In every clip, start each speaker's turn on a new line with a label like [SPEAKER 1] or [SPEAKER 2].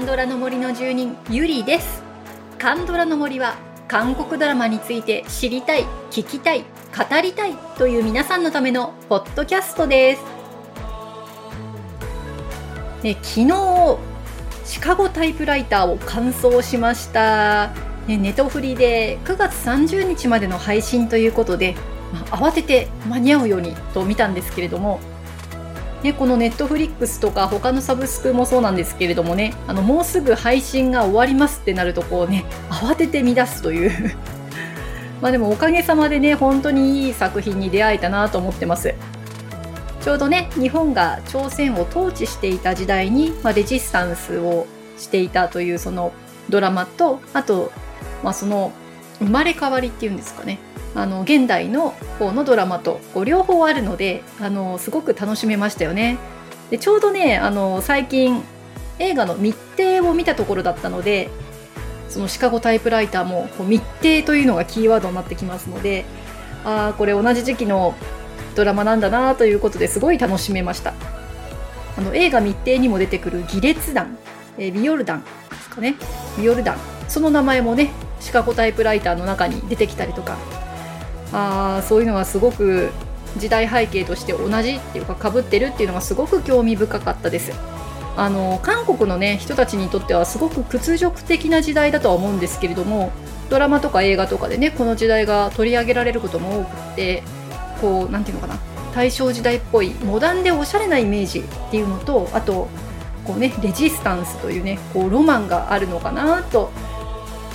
[SPEAKER 1] ンドラの森の住人ゆりです。カンドラの森は韓国ドラマについて知りたい聞きたい語りたいという皆さんのためのポッドキャストです。ね、昨日シカゴタイプライターを完走しました、ね、ネトフリで9月30日までの配信ということで、まあ、慌てて間に合うようにと見たんですけれどもね、このネットフリックスとか他のサブスクもそうなんですけれどもねあのもうすぐ配信が終わりますってなるとこうね慌てて乱すという。まあでもおかげさまでね本当にいい作品に出会えたなと思ってます。ちょうどね日本が朝鮮を統治していた時代に、まあ、レジスタンスをしていたというそのドラマとあと、まあ、その生まれ変わりっていうんですかね。あの現代の方のドラマとこう両方あるのであのすごく楽しめましたよね。でちょうどねあの最近映画の密偵を見たところだったのでそのシカゴタイプライターもこう密偵というのがキーワードになってきますのでああこれ同じ時期のドラマなんだなということですごい楽しめました。あの映画密偵にも出てくる義列団、えー、ビヨルダンですかね。ビヨルダンその名前もねシカゴタイプライターの中に出てきたりとかあそういうのがすごく時代背景として同じっていうかかぶってるっていうのがすごく興味深かったです。あの韓国の、ね、人たちにとってはすごく屈辱的な時代だとは思うんですけれどもドラマとか映画とかでねこの時代が取り上げられることも多くってこう何て言うのかな大正時代っぽいモダンでおしゃれなイメージっていうのとあとこう、ね、レジスタンスというねこうロマンがあるのかなと、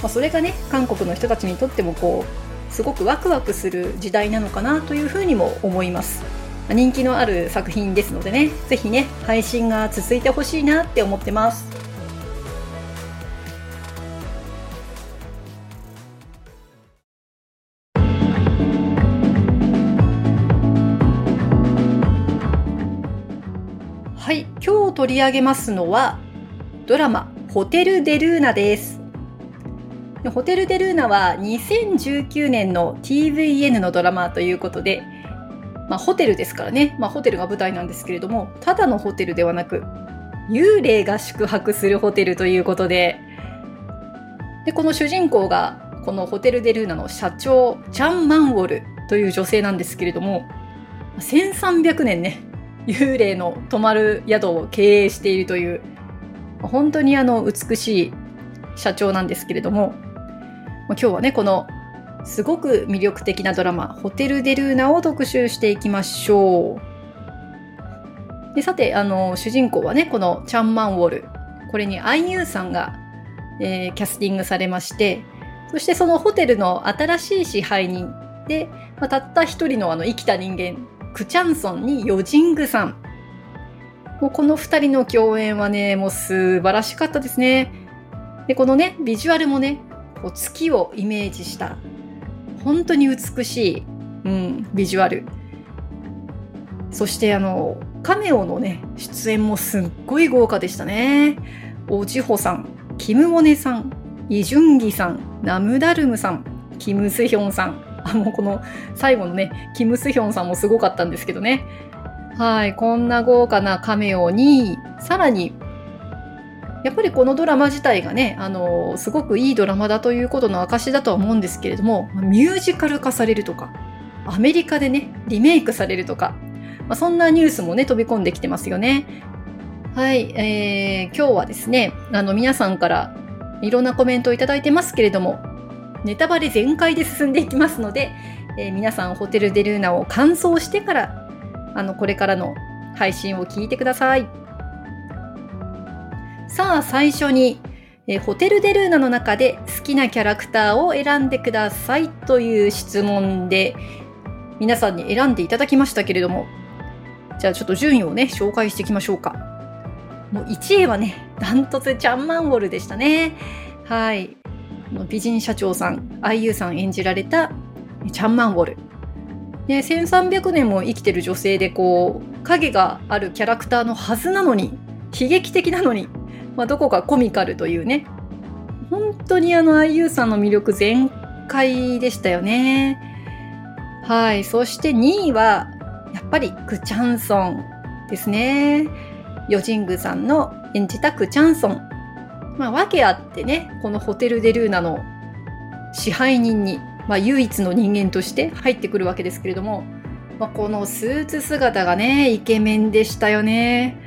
[SPEAKER 1] まあ、それがね韓国の人たちにとってもこうすごくワクワクする時代なのかなというふうにも思います。人気のある作品ですのでね是非ね配信が続いてほしいなって思ってます。はい今日取り上げますのはドラマ「ホテル・デ・ルーナ」です。ホテル・デ・ルーナは2019年の TVN のドラマということで、まあ、ホテルですからね、まあ、ホテルが舞台なんですけれどもただのホテルではなく幽霊が宿泊するホテルということで。でこの主人公がこのホテル・デ・ルーナの社長チャン・マンウォルという女性なんですけれども1300年ね幽霊の泊まる宿を経営しているという本当にあの美しい社長なんですけれども今日はねこのすごく魅力的なドラマ「ホテル・デ・ルーナ」を特集していきましょう。でさてあの主人公はねこのチャン・マンウォル。これにアイユーさんが、えー、キャスティングされましてそしてそのホテルの新しい支配人で、まあ、たった一人のあの生きた人間クチャンソンにヨジングさん。もうこの2人の共演はねもう素晴らしかったですね。でこのねビジュアルもねこう月をイメージした本当に美しい、うん、ビジュアル。そしてあのカメオのね出演もすっごい豪華でしたね。おじほさんキム・モネさんイ・ジュンギさんナムダルムさんキム・スヒョンさん。あもうこの最後のねキム・スヒョンさんもすごかったんですけどね。はいこんな豪華なカメオにさらにやっぱりこのドラマ自体がね、あのすごくいいドラマだということの証だとは思うんですけれども、ミュージカル化されるとか、アメリカでね、リメイクされるとか、まあ、そんなニュースもね、飛び込んできてますよね。はい、えー、今日はですね、あの皆さんからいろんなコメントをいただいてますけれども、ネタバレ全開で進んでいきますので、えー、皆さんホテルデルーナを完走してから、あの、これからの配信を聞いてください。さあ最初に、えホテルデルーナの中で好きなキャラクターを選んでくださいという質問で皆さんに選んでいただきましたけれどもじゃあちょっと順位をね紹介していきましょうか。もう1位はねダントツチャンマンウォルでしたね。はい。美人社長さん IU さん演じられたチャンマンウォル。で1300年も生きてる女性でこう影があるキャラクターのはずなのに悲劇的なのにまあ、どこかコミカルというね本当にあの IU さんの魅力全開でしたよねはいそして2位はやっぱりクチャンソンですねヨジングさんの演じたクチャンソン。まあ、訳あってね、このホテル・デ・ルーナの支配人に、まあ、唯一の人間として入ってくるわけですけれども、まあ、このスーツ姿がね、イケメンでしたよね。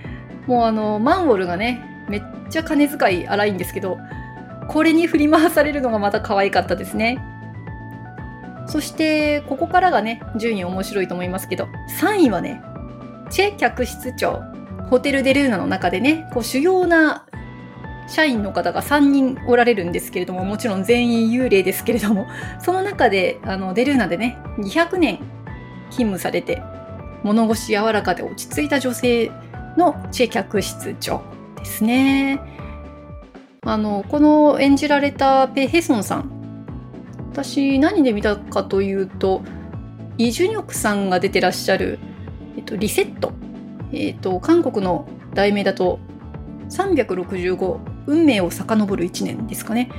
[SPEAKER 1] もうあの、マンウォルがね、めっちゃ金遣い荒いんですけど、これに振り回されるのがまた可愛かったですね。そして、ここからがね、順位面白いと思いますけど、3位はね、チェ客室長、ホテル・デ・ルーナの中でね、こう主要な社員の方が3人おられるんですけれども、もちろん全員幽霊ですけれども、その中で、あの、デルーナでね、200年勤務されて、物腰柔らかで落ち着いた女性のチェ客室長ですね。あの、この演じられたペ・ヘソンさん。私、何で見たかというと、イ・ジュニョクさんが出てらっしゃる、えっと、リセット。えっと、韓国の題名だと、365運命を遡る1年ですかね。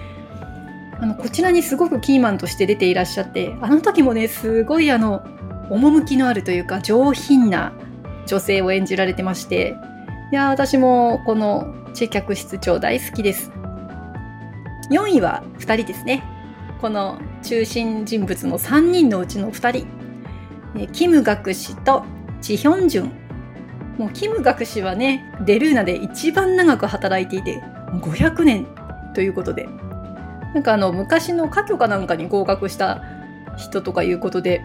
[SPEAKER 1] あの、こちらにすごくキーマンとして出ていらっしゃって、あの時もね、すごいあの、趣のあるというか上品な女性を演じられてまして、いや私もこのチェ客室長大好きです。4位は2人ですね。この中心人物の3人のうちの2人。キム・ガク氏とチヒョンジュン。もうキム・ガク氏はね、デルーナで一番長く働いていて、500年ということで。なんかあの、昔の科挙かなんかに合格した人とかいうことで、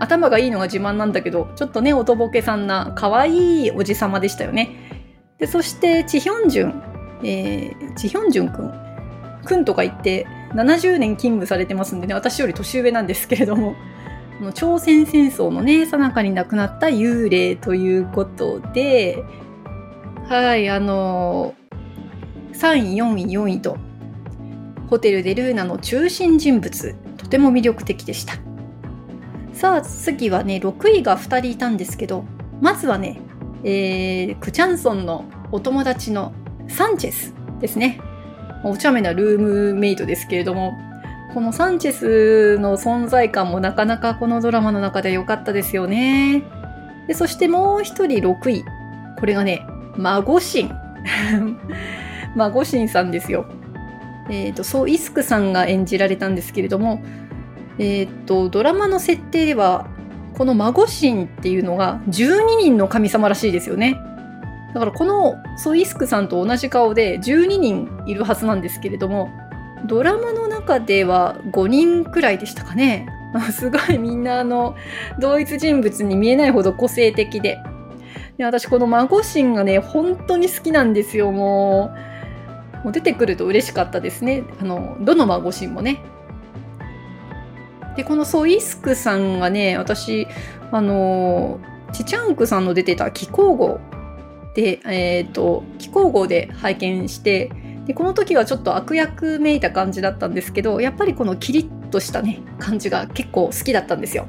[SPEAKER 1] 頭がいいのが自慢なんだけど、ちょっとね、おとぼけさんな可愛いおじさまでしたよね。で、そして、チヒョンジュン、えー、チヒョンジュンくん。くんとか言って、70年勤務されてますんでね、私より年上なんですけれども、朝鮮戦争のね、さなかに亡くなった幽霊ということで、はい、あのー、3位、4位、4位と、ホテル・デ・ルーナの中心人物、とても魅力的でした。さあ次はね6位が2人いたんですけどまずはね、えー、クチャンソンのお友達のサンチェスですね。お茶目なルームメイトですけれどもこのサンチェスの存在感もなかなかこのドラマの中で良かったですよね。でそしてもう一人6位。これがね孫神 孫神さんですよ。えっ、ー、とそうイスクさんが演じられたんですけれどもえー、とドラマの設定ではこの孫神っていうのが12人の神様らしいですよね。だからこのソイスクさんと同じ顔で12人いるはずなんですけれどもドラマの中では5人くらいでしたかね。すごいみんなあの同一人物に見えないほど個性的で。で私この孫神がね本当に好きなんですよもう。もう出てくると嬉しかったですね。あのどの孫神もね。でこのソイスクさんがね私あのチチャンクさんの出てた気候号でえっ、ー、と気候号で拝見してでこの時はちょっと悪役めいた感じだったんですけどやっぱりこのキリッとしたね感じが結構好きだったんですよ。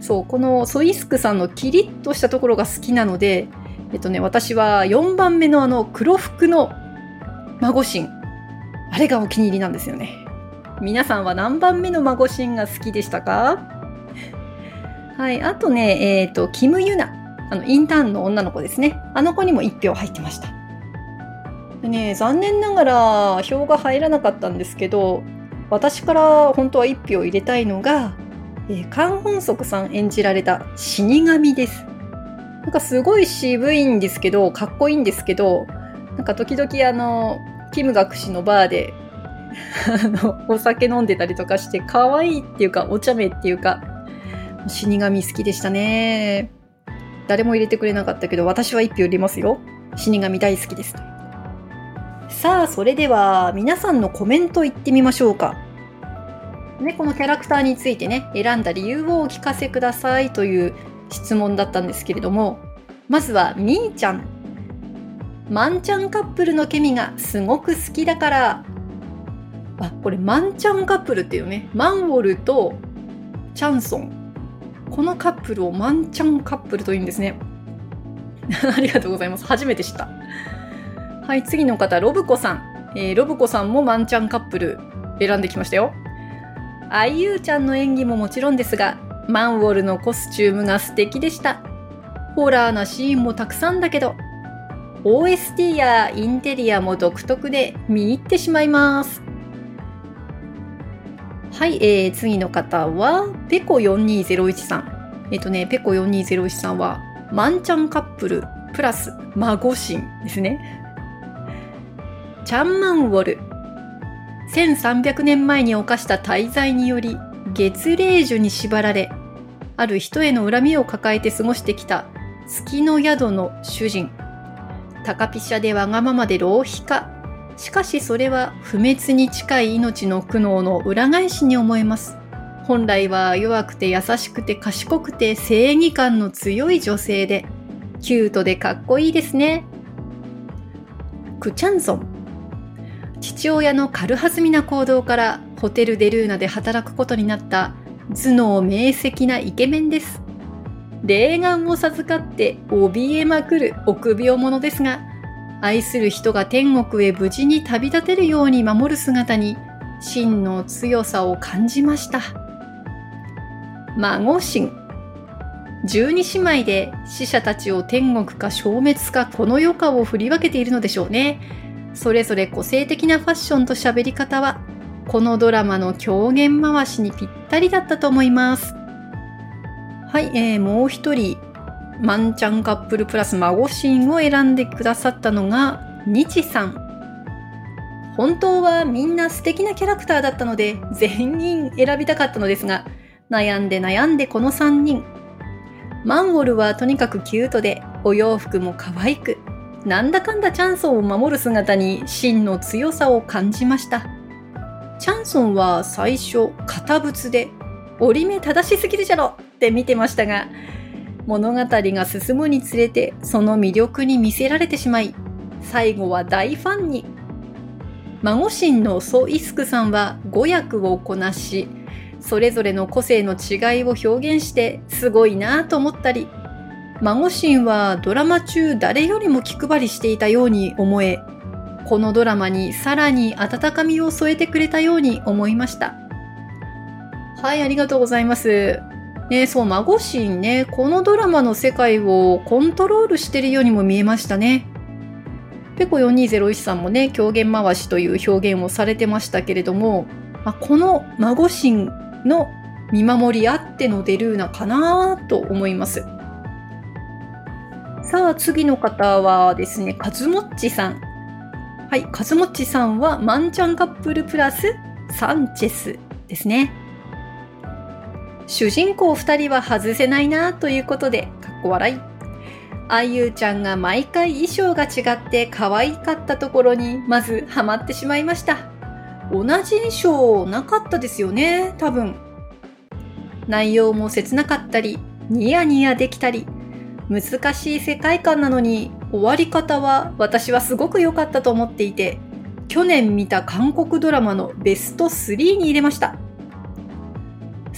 [SPEAKER 1] そうこのソイスクさんのキリッとしたところが好きなのでえっとね私は4番目のあの黒服の孫神あれがお気に入りなんですよね。皆さんは何番目の孫シーンが好きでしたか？はい。あとね、えっ、ー、と、キム・ユナ。あの、インターンの女の子ですね。あの子にも1票入ってました。でね、残念ながら票が入らなかったんですけど、私から本当は1票入れたいのが、えー、カン・ホンソクさん演じられた死神です。なんかすごい渋いんですけど、かっこいいんですけど、なんか時々あの、キム学士のバーで あの、お酒飲んでたりとかして、可愛いっていうか、お茶目っていうか、死神好きでしたね。誰も入れてくれなかったけど、私は一票入れますよ。死神大好きです。さあ、それでは、皆さんのコメントいってみましょうか。ね、このキャラクターについてね、選んだ理由をお聞かせくださいという質問だったんですけれども、まずは、みーちゃん。マンちゃんカップルのケミがすごく好きだからあこれマンチャンカップルっていうね。マンウォルとチャンソン。このカップルをマンチャンカップルというんですね。ありがとうございます。初めて知った。はい次の方ロブコさん、えー、ロブコさんもマンチャンカップル選んできましたよ。あゆうちゃんの演技ももちろんですがマンウォルのコスチュームが素敵でした。ホラーなシーンもたくさんだけど OST やインテリアも独特で見入ってしまいます。はい、えー、次の方は、ペコ4201さん。えっ、ー、とね、ペコ4201さんは、マンチャンカップルプラス孫神ですね。チャンマンウォル。1300年前に犯した大罪により、月霊樹に縛られ、ある人への恨みを抱えて過ごしてきた月の宿の主人。高飛車でわがままで浪費家。しかしそれは不滅に近い命の苦悩の裏返しに思えます。本来は弱くて優しくて賢くて正義感の強い女性で、キュートでかっこいいですね。クチャンソン。父親の軽はずみな行動からホテルデルーナで働くことになった頭脳明晰なイケメンです。霊眼を授かって怯えまくる臆病者ですが、愛する人が天国へ無事に旅立てるように守る姿に真の強さを感じました。孫神。十二姉妹で死者たちを天国か消滅かこの世かを振り分けているのでしょうね。それぞれ個性的なファッションと喋り方は、このドラマの狂言回しにぴったりだったと思います。はい、えー、もう一人、マンちゃんカップルプラス孫シーンを選んでくださったのが、日さん。本当はみんな素敵なキャラクターだったので、全員選びたかったのですが、悩んで悩んでこの3人。マンウォルはとにかくキュートで、お洋服も可愛く、なんだかんだチャンソンを守る姿に真の強さを感じました。チャンソンは最初、堅物で、折り目正しすぎるじゃろって見てましたが、物語が進むにつれてその魅力に見せられてしまい、最後は大ファンに。孫神のソ・イスクさんは語訳をこなし、それぞれの個性の違いを表現してすごいなぁと思ったり、孫神はドラマ中誰よりも気配りしていたように思え、このドラマにさらに温かみを添えてくれたように思いました。はい、ありがとうございます。ね、そう、孫神ね、このドラマの世界をコントロールしてるようにも見えましたね。ペコ4201さんもね、狂言回しという表現をされてましたけれども、まあ、この孫神の見守りあってのデルーナかなと思います。さあ、次の方はですね、カズモッチさん。はい、カズモッチさんはマンチャンカップルプラスサンチェスですね。主人公2人は外せないなということで、かっこ笑い。あゆちゃんが毎回衣装が違って可愛かったところにまずハマってしまいました。同じ衣装なかったですよね、多分。内容も切なかったり、ニヤニヤできたり、難しい世界観なのに終わり方は私はすごく良かったと思っていて、去年見た韓国ドラマのベスト3に入れました。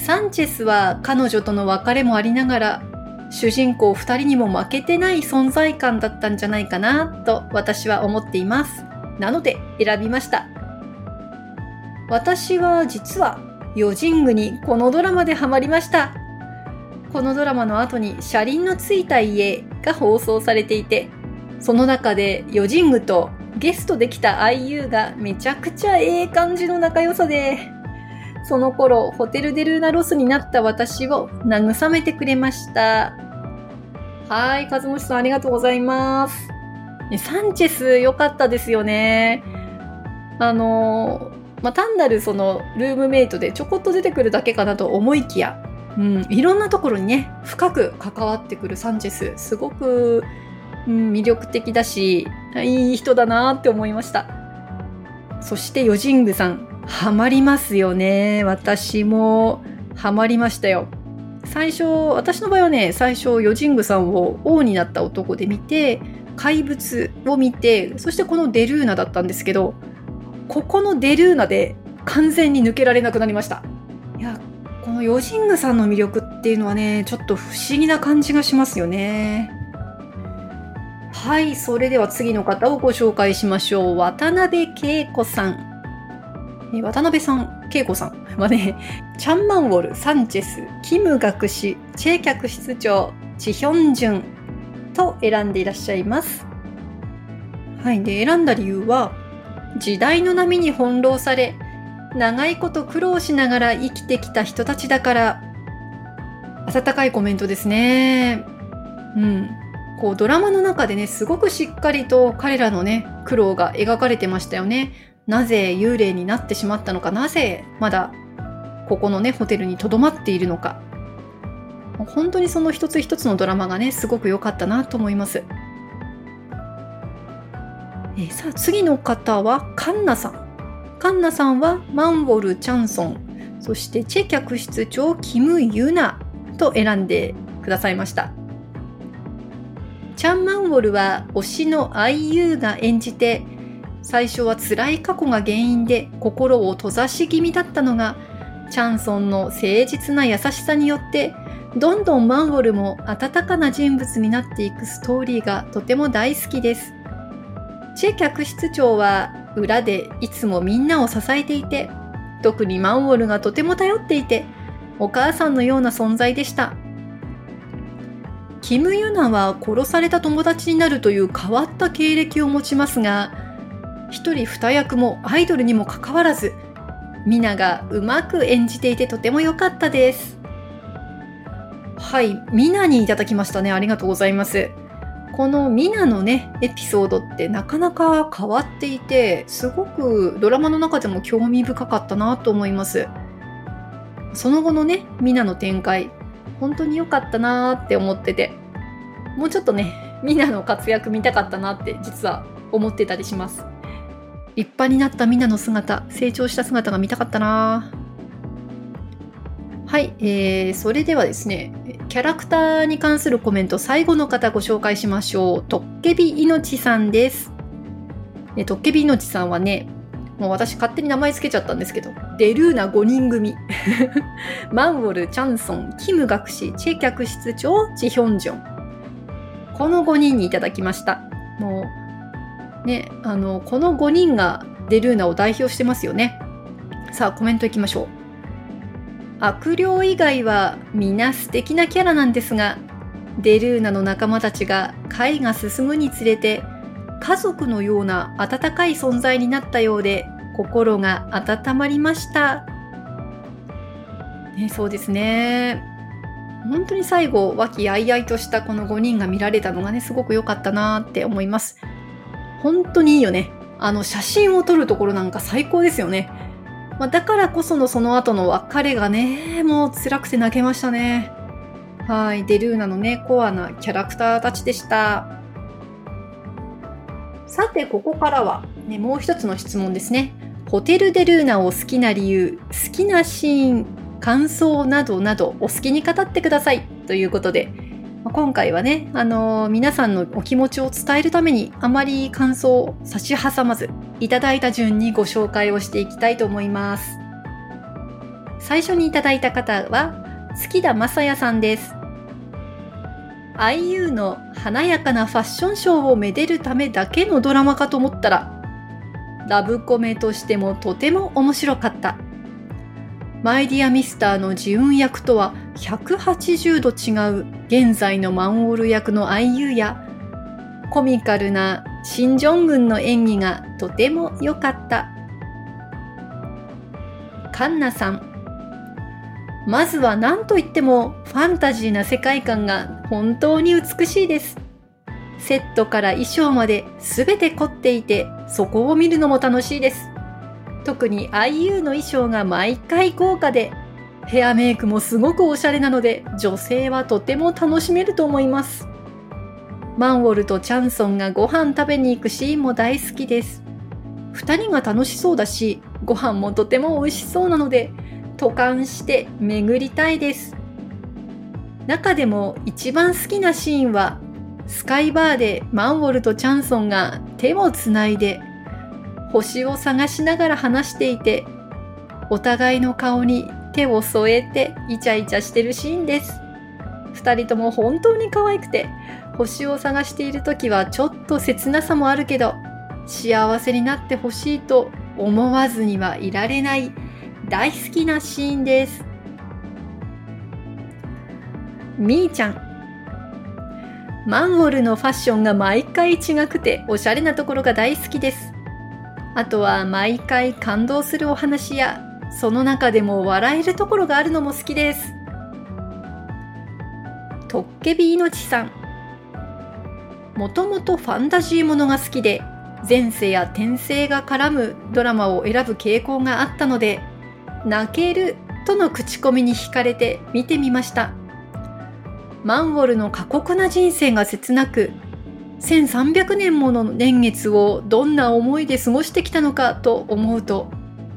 [SPEAKER 1] サンチェスは彼女との別れもありながら、主人公2人にも負けてない存在感だったんじゃないかなと私は思っています。なので選びました。私は実はヨジングにこのドラマでハマりました。このドラマの後に車輪のついた家が放送されていて、その中でヨジングとゲストできた IU がめちゃくちゃええ感じの仲良さで、その頃ホテルデルーナロスになった私を慰めてくれました。はい、和もさんありがとうございます。サンチェス良かったですよね。あの、まあ、単なるそのルームメイトでちょこっと出てくるだけかなと思いきや、うん、いろんなところにね深く関わってくるサンチェスすごく、うん、魅力的だしいい人だなって思いましたそしてヨジングさんハマりますよね私もハマりましたよ最初私の場合はね最初ヨジングさんを王になった男で見て怪物を見てそしてこのデルーナだったんですけどここのデルーナで完全に抜けられなくなりましたいやこのヨジングさんの魅力っていうのはね、ちょっと不思議な感じがしますよね。はい、それでは次の方をご紹介しましょう。渡辺恵子さん。渡辺さん、恵子さんはね、チャンマンウォル、サンチェス、キム学士、チェ客室長、チヒョンジュンと選んでいらっしゃいます。はいで選んだ理由は時代の波に翻弄され長いこと苦労しながら生きてきた人たちだから温かいコメントですね。うん。こうドラマの中でねすごくしっかりと彼らのね苦労が描かれてましたよね。なぜ幽霊になってしまったのかなぜまだここのねホテルにとどまっているのか。本当にその一つ一つのドラマがねすごく良かったなと思います。えさあ次の方はカンナさん。カンナさんはマンウォル・チャンソン。そしてチェ客室長キム・ユナと選んでくださいました。チャン・マンウォルは推しの IU が演じて最初は辛い過去が原因で心を閉ざし気味だったのがチャンソンの誠実な優しさによってどんどんマンウォルも温かな人物になっていくストーリーがとても大好きです。チェ客室長は裏でいつもみんなを支えていて特にマンウォルがとても頼っていてお母さんのような存在でした。キム・ユナは殺された友達になるという変わった経歴を持ちますが、一人二役もアイドルにもかかわらず、ミナがうまく演じていてとても良かったです。はい、ミナにいただきましたね。ありがとうございます。このミナのね、エピソードってなかなか変わっていて、すごくドラマの中でも興味深かったなと思います。その後のね、ミナの展開、本当に良かったなーって思ってて、もうちょっとね、みんなの活躍見たかったなって実は思ってたりします。立派になったみんなの姿、成長した姿が見たかったなはい、えー、それではですね、キャラクターに関するコメント、最後の方ご紹介しましょう。トッケビいのちさんです。ね、トッケビいのちさんはね、もう私勝手に名前つけちゃったんですけど、デルーナ5人組。マンウォル、チャンソン、キム学士、チェ客室長、チヒョンジョン。この5人にいただきました。もう、ね、あの、この5人がデルーナを代表してますよね。さあ、コメントいきましょう。悪霊以外は皆素敵なキャラなんですが、デルーナの仲間たちが回が進むにつれて家族のような温かい存在になったようで心が温まりました。ね、そうですね。本当に最後、和気あいあいとしたこの5人が見られたのがね、すごく良かったなって思います。本当にいいよね。あの、写真を撮るところなんか最高ですよね。まあ、だからこそのその後の別れがね、もう辛くて泣けましたね。はい。デルーナのね、コアなキャラクターたちでした。さて、ここからは、ね、もう一つの質問ですね。ホテル・デ・ルーナを好きな理由、好きなシーン、感想などなどお好きに語ってくださいということで、今回はね、あのー、皆さんのお気持ちを伝えるためにあまり感想を差し挟まず、いただいた順にご紹介をしていきたいと思います。最初にいただいた方は、月田正也さんです。IU の華やかなファッションショーをめでるためだけのドラマかと思ったら、ラブコメとしてもとても面白かった。マイディアミスターのジウン役とは180度違う現在のマンウォル役の IU や、コミカルなシン・ジョングンの演技がとても良かった。カンナさん、まずは何といってもファンタジーな世界観が本当に美しいです。セットから衣装まで全て凝っていてそこを見るのも楽しいです。特に IU の衣装が毎回豪華でヘアメイクもすごくおしゃれなので女性はとても楽しめると思います。マンウォルとチャンソンがご飯食べに行くシーンも大好きです。二人が楽しそうだし、ご飯もとても美味しそうなので、渡韓して巡りたいです。中でも一番好きなシーンはスカイバーでマンウォルとチャンソンが手をつないで星を探しながら話していてお互いの顔に手を添えてイチャイチャしてるシーンです。二人とも本当に可愛くて星を探している時はちょっと切なさもあるけど幸せになってほしいと思わずにはいられない大好きなシーンです。みーちゃん。マンウォルのファッションが毎回違くておしゃれなところが大好きです。あとは毎回感動するお話やその中でも笑えるところがあるのも好きです。トッケビいのちさん。もともとファンタジーものが好きで前世や転生が絡むドラマを選ぶ傾向があったので泣けるとの口コミに惹かれて見てみましたマンウォルの過酷な人生が切なく1300年もの年月をどんな思いで過ごしてきたのかと思うと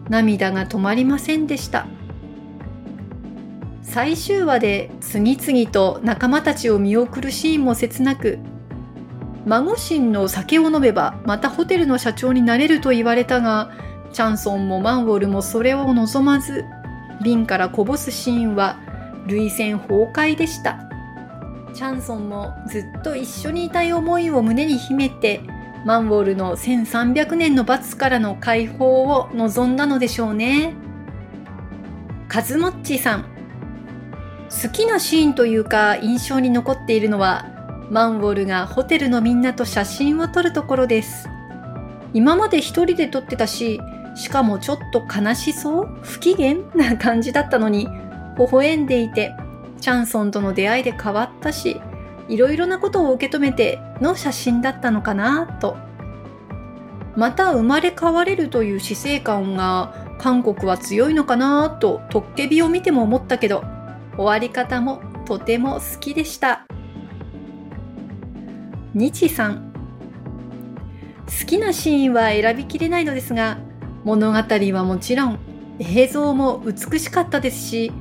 [SPEAKER 1] 涙が止まりませんでした。最終話で次々と仲間たちを見送るシーンも切なく孫神の酒を飲めばまたホテルの社長になれると言われたがチャンソンもマンウォルもそれを望まず瓶からこぼすシーンは涙腺崩壊でした。チャンソンもずっと一緒にいたい思いを胸に秘めてマンウォールの1300年の罰からの解放を望んだのでしょうね。カズモッチさん。好きなシーンというか印象に残っているのはマンウォールがホテルのみんなと写真を撮るところです。今まで一人で撮ってたししかもちょっと悲しそう？不機嫌？な感じだったのに微笑んでいてチャンソンとの出会いで変わったしいろいろなことを受け止めての写真だったのかなと。また生まれ変われるという死生観が韓国は強いのかなとトッケビを見ても思ったけど終わり方もとても好きでした。日さん。好きなシーンは選びきれないのですが物語はもちろん映像も美しかったですし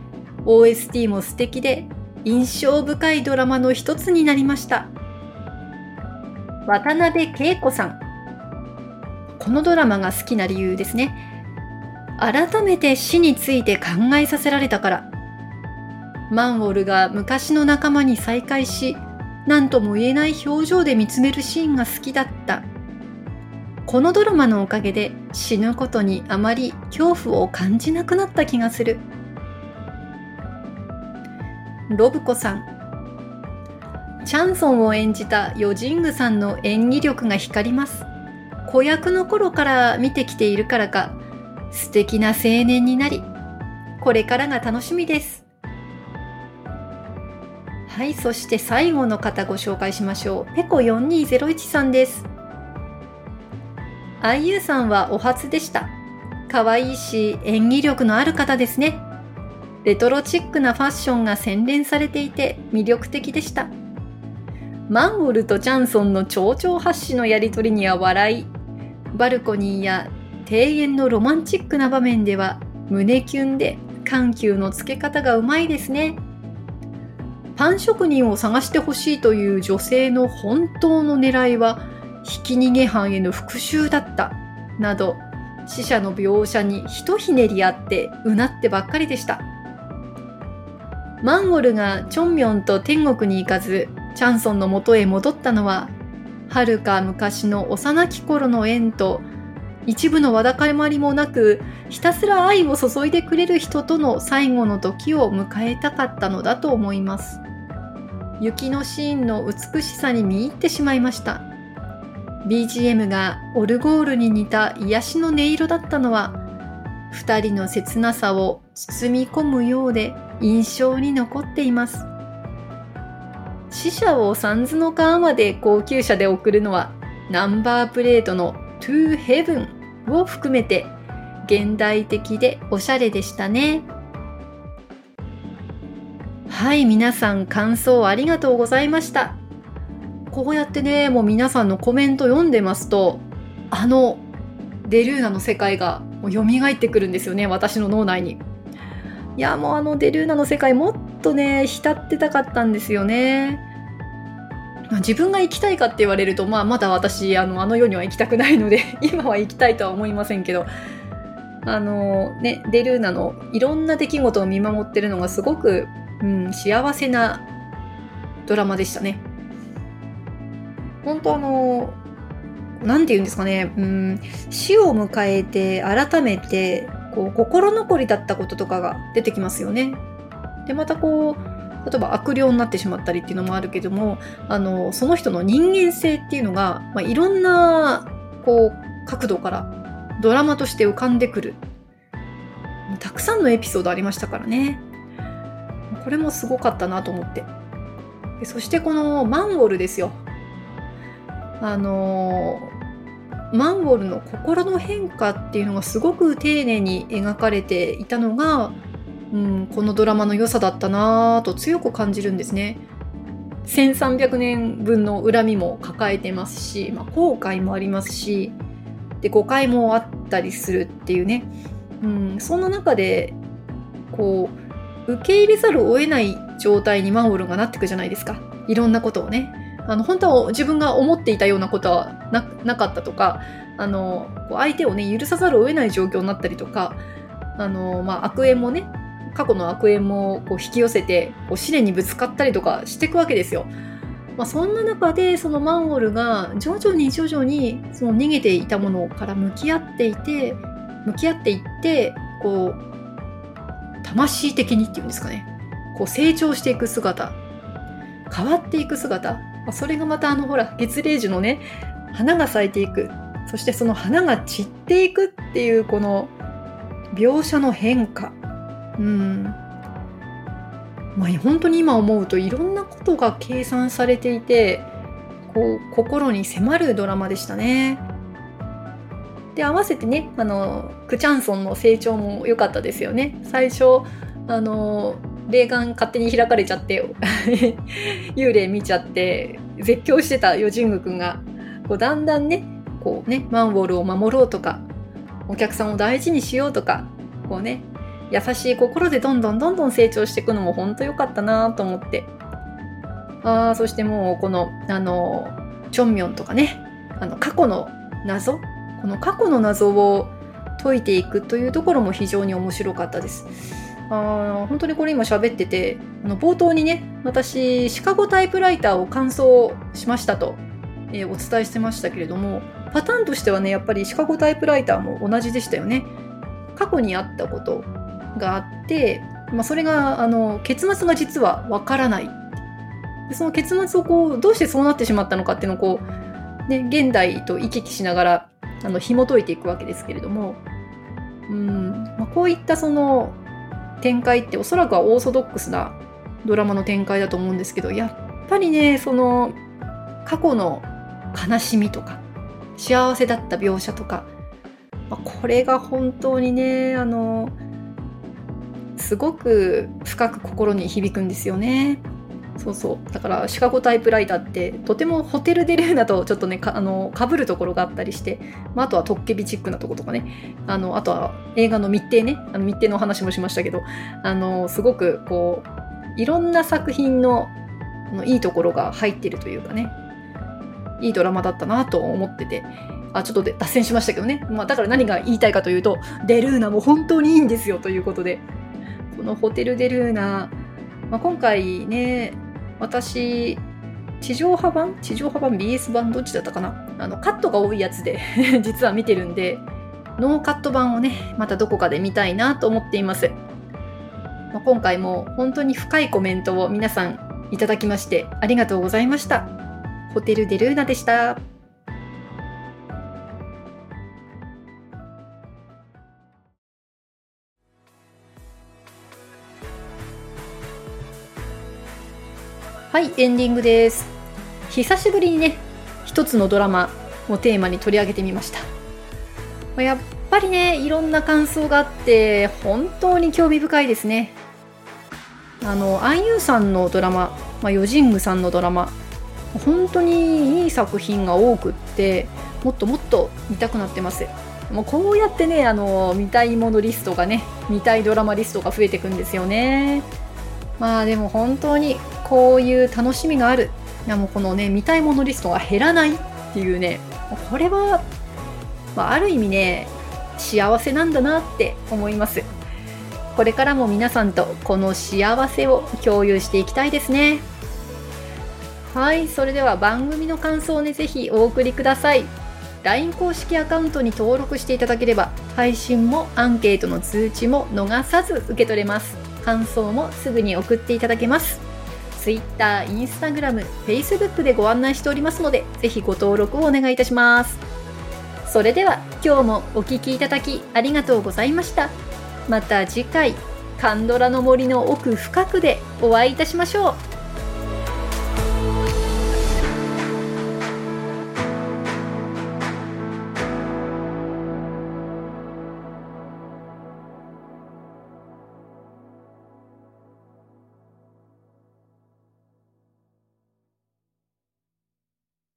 [SPEAKER 1] OST も素敵で印象深いドラマの一つになりました。渡辺恵子さん。このドラマが好きな理由ですね。改めて死について考えさせられたから。マンウォルが昔の仲間に再会し何とも言えない表情で見つめるシーンが好きだった。このドラマのおかげで死ぬことにあまり恐怖を感じなくなった気がする。ロブコさん。チャンソンを演じたヨジングさんの演技力が光ります。子役の頃から見てきているからか素敵な青年になりこれからが楽しみです。はいそして最後の方ご紹介しましょう。ペコ4201さんです。IU さんはお初でした。可愛いし演技力のある方ですね。レトロチックなファッションが洗練されていて魅力的でした。マンウォルとチャンソンの蝶々発しのやりとりには笑い、バルコニーや庭園のロマンチックな場面では胸キュンで緩急のつけ方がうまいですね。パン職人を探してほしいという女性の本当の狙いはひき逃げ犯への復讐だったなど死者の描写にひとひねりあってうなってばっかりでしたマンゴルがチョンミョンと天国に行かずチャンソンの元へ戻ったのははるか昔の幼き頃の縁と一部のわだかまりもなくひたすら愛を注いでくれる人との最後の時を迎えたかったのだと思います。雪のシーンの美しさに見入ってしまいました。BGM がオルゴールに似た癒しの音色だったのは2人の切なさを包み込むようで印象に残っています。死者を三途の川まで高級車で送るのはナンバープレートの To Heaven を含めて現代的でおしゃれでしたね。はい皆さん感想ありがとうございました。こうやってねもう皆さんのコメント読んでますとあのデルーナの世界がもう蘇ってくるんですよね私の脳内に。いやもうあのデルーナの世界もっとね浸ってたかったんですよね。自分が行きたいかって言われると、まあ、まだ私あのあの世には行きたくないので 今は行きたいとは思いませんけどあのねデルーナのいろんな出来事を見守ってるのがすごく、うん、幸せなドラマでしたね。本当あの何て言うんですかねうん死を迎えて改めてこう心残りだったこととかが出てきますよね。でまたこう例えば悪霊になってしまったりっていうのもあるけどもあのその人の人間性っていうのが、まあ、いろんなこう角度からドラマとして浮かんでくる。たくさんのエピソードありましたからね。これもすごかったなと思って。でそしてこのマンウォルですよ。あのマンウォルの心の変化っていうのがすごく丁寧に描かれていたのが、うん、このドラマの良さだったなぁと強く感じるんですね。1300年分の恨みも抱えてますし、まあ、後悔もありますしで誤解もあったりするっていうね、うん、そんな中でこう受け入れざるを得ない状態にマンウォルがなってくじゃないですか。いろんなことをね。あの本当は自分が思っていたようなことはなかったとかあの相手をね許さざるを得ない状況になったりとかあの、まあ、悪縁もね過去の悪縁もこう引き寄せてこう試練にぶつかったりとかしていくわけですよ。まあ、そんな中でそのマンゴルが徐々に徐々にその逃げていたものから向き合っていて向き合っていってこう魂的にっていうんですかね。こう成長していく姿。変わっていく姿。まそれがまたあのほら月齢樹のね花が咲いていくそしてその花が散っていくっていうこの描写の変化うんまあ本当に今思うといろんなことが計算されていてこう心に迫るドラマでしたね。で合わせてねあのクチャンソンの成長も良かったですよね。最初あの霊眼勝手に開かれちゃって 幽霊見ちゃって絶叫してたヨジング君がこうだんだんねこうねマンウォルを守ろうとかお客さんを大事にしようとかこうね優しい心でどんどんどんどん成長していくのも本当良かったなと思ってああそしてもうこのあのチョンミョンとかねあの過去の謎この過去の謎を解いていくというところも非常に面白かったです。あ本当にこれ今喋っててあの冒頭にね私シカゴタイプライターを完走しましたと、えー、お伝えしてましたけれどもパターンとしてはねやっぱりシカゴタイプライターも同じでしたよね。過去にあったことがあって、まあ、それがあの結末が実はわからない。その結末をこうどうしてそうなってしまったのかっていうのをこう、ね、現代と行き来しながらあの紐解いていくわけですけれどもうん、まあ、こういったその展開っておそらくはオーソドックスなドラマの展開だと思うんですけどやっぱりねその過去の悲しみとか幸せだった描写とか、まあ、これが本当にねあのすごく深く心に響くんですよね。そうそう。だからシカゴタイプライターってとてもホテル・デ・ルーナとちょっとねかあの被るところがあったりして、まあ、あとはトッケビチックなとことかね。あのあとは映画の密偵ね。あの密偵のお話もしましたけど。あのすごくこういろんな作品ののいいところが入ってるというかね。いいドラマだったなと思ってて。あちょっと脱線しましたけどね、まあ、だから何が言いたいかというとデルーナも本当にいいんですよということで。このホテル・デルーナまあ、今回ね私地上波版？地上波版？BS 版？どっちだったかな？あのカットが多いやつで 実は見てるんでノーカット版をねまたどこかで見たいなと思っています、まあ、今回も本当に深いコメントを皆さんいただきましてありがとうございました。ホテルデルーナでした。はいエンディングです。久しぶりにね一つのドラマをテーマに取り上げてみました。やっぱりねいろんな感想があって本当に興味深いですね。あのアンユーさんのドラマ、まあ、ヨジングさんのドラマ本当にいい作品が多くってもっともっと見たくなってます。もうこうやってねあの見たいものリストがね見たいドラマリストが増えていくんですよね。まあでも本当にこういう楽しみがある。いやもうこのね見たいものリストが減らないっていうね。これは、まあ、ある意味ね幸せなんだなって思います。これからも皆さんとこの幸せを共有していきたいですね。はいそれでは番組の感想をねぜひお送りください。LINE 公式アカウントに登録していただければ配信もアンケートの通知も逃さず受け取れます。感想もすぐに送っていただけます。Twitter、Instagram、Facebook でご案内しておりますので、ぜひご登録をお願いいたします。それでは今日もお聴きいただきありがとうございました。また次回、カンドラの森の奥深くでお会いいたしましょう。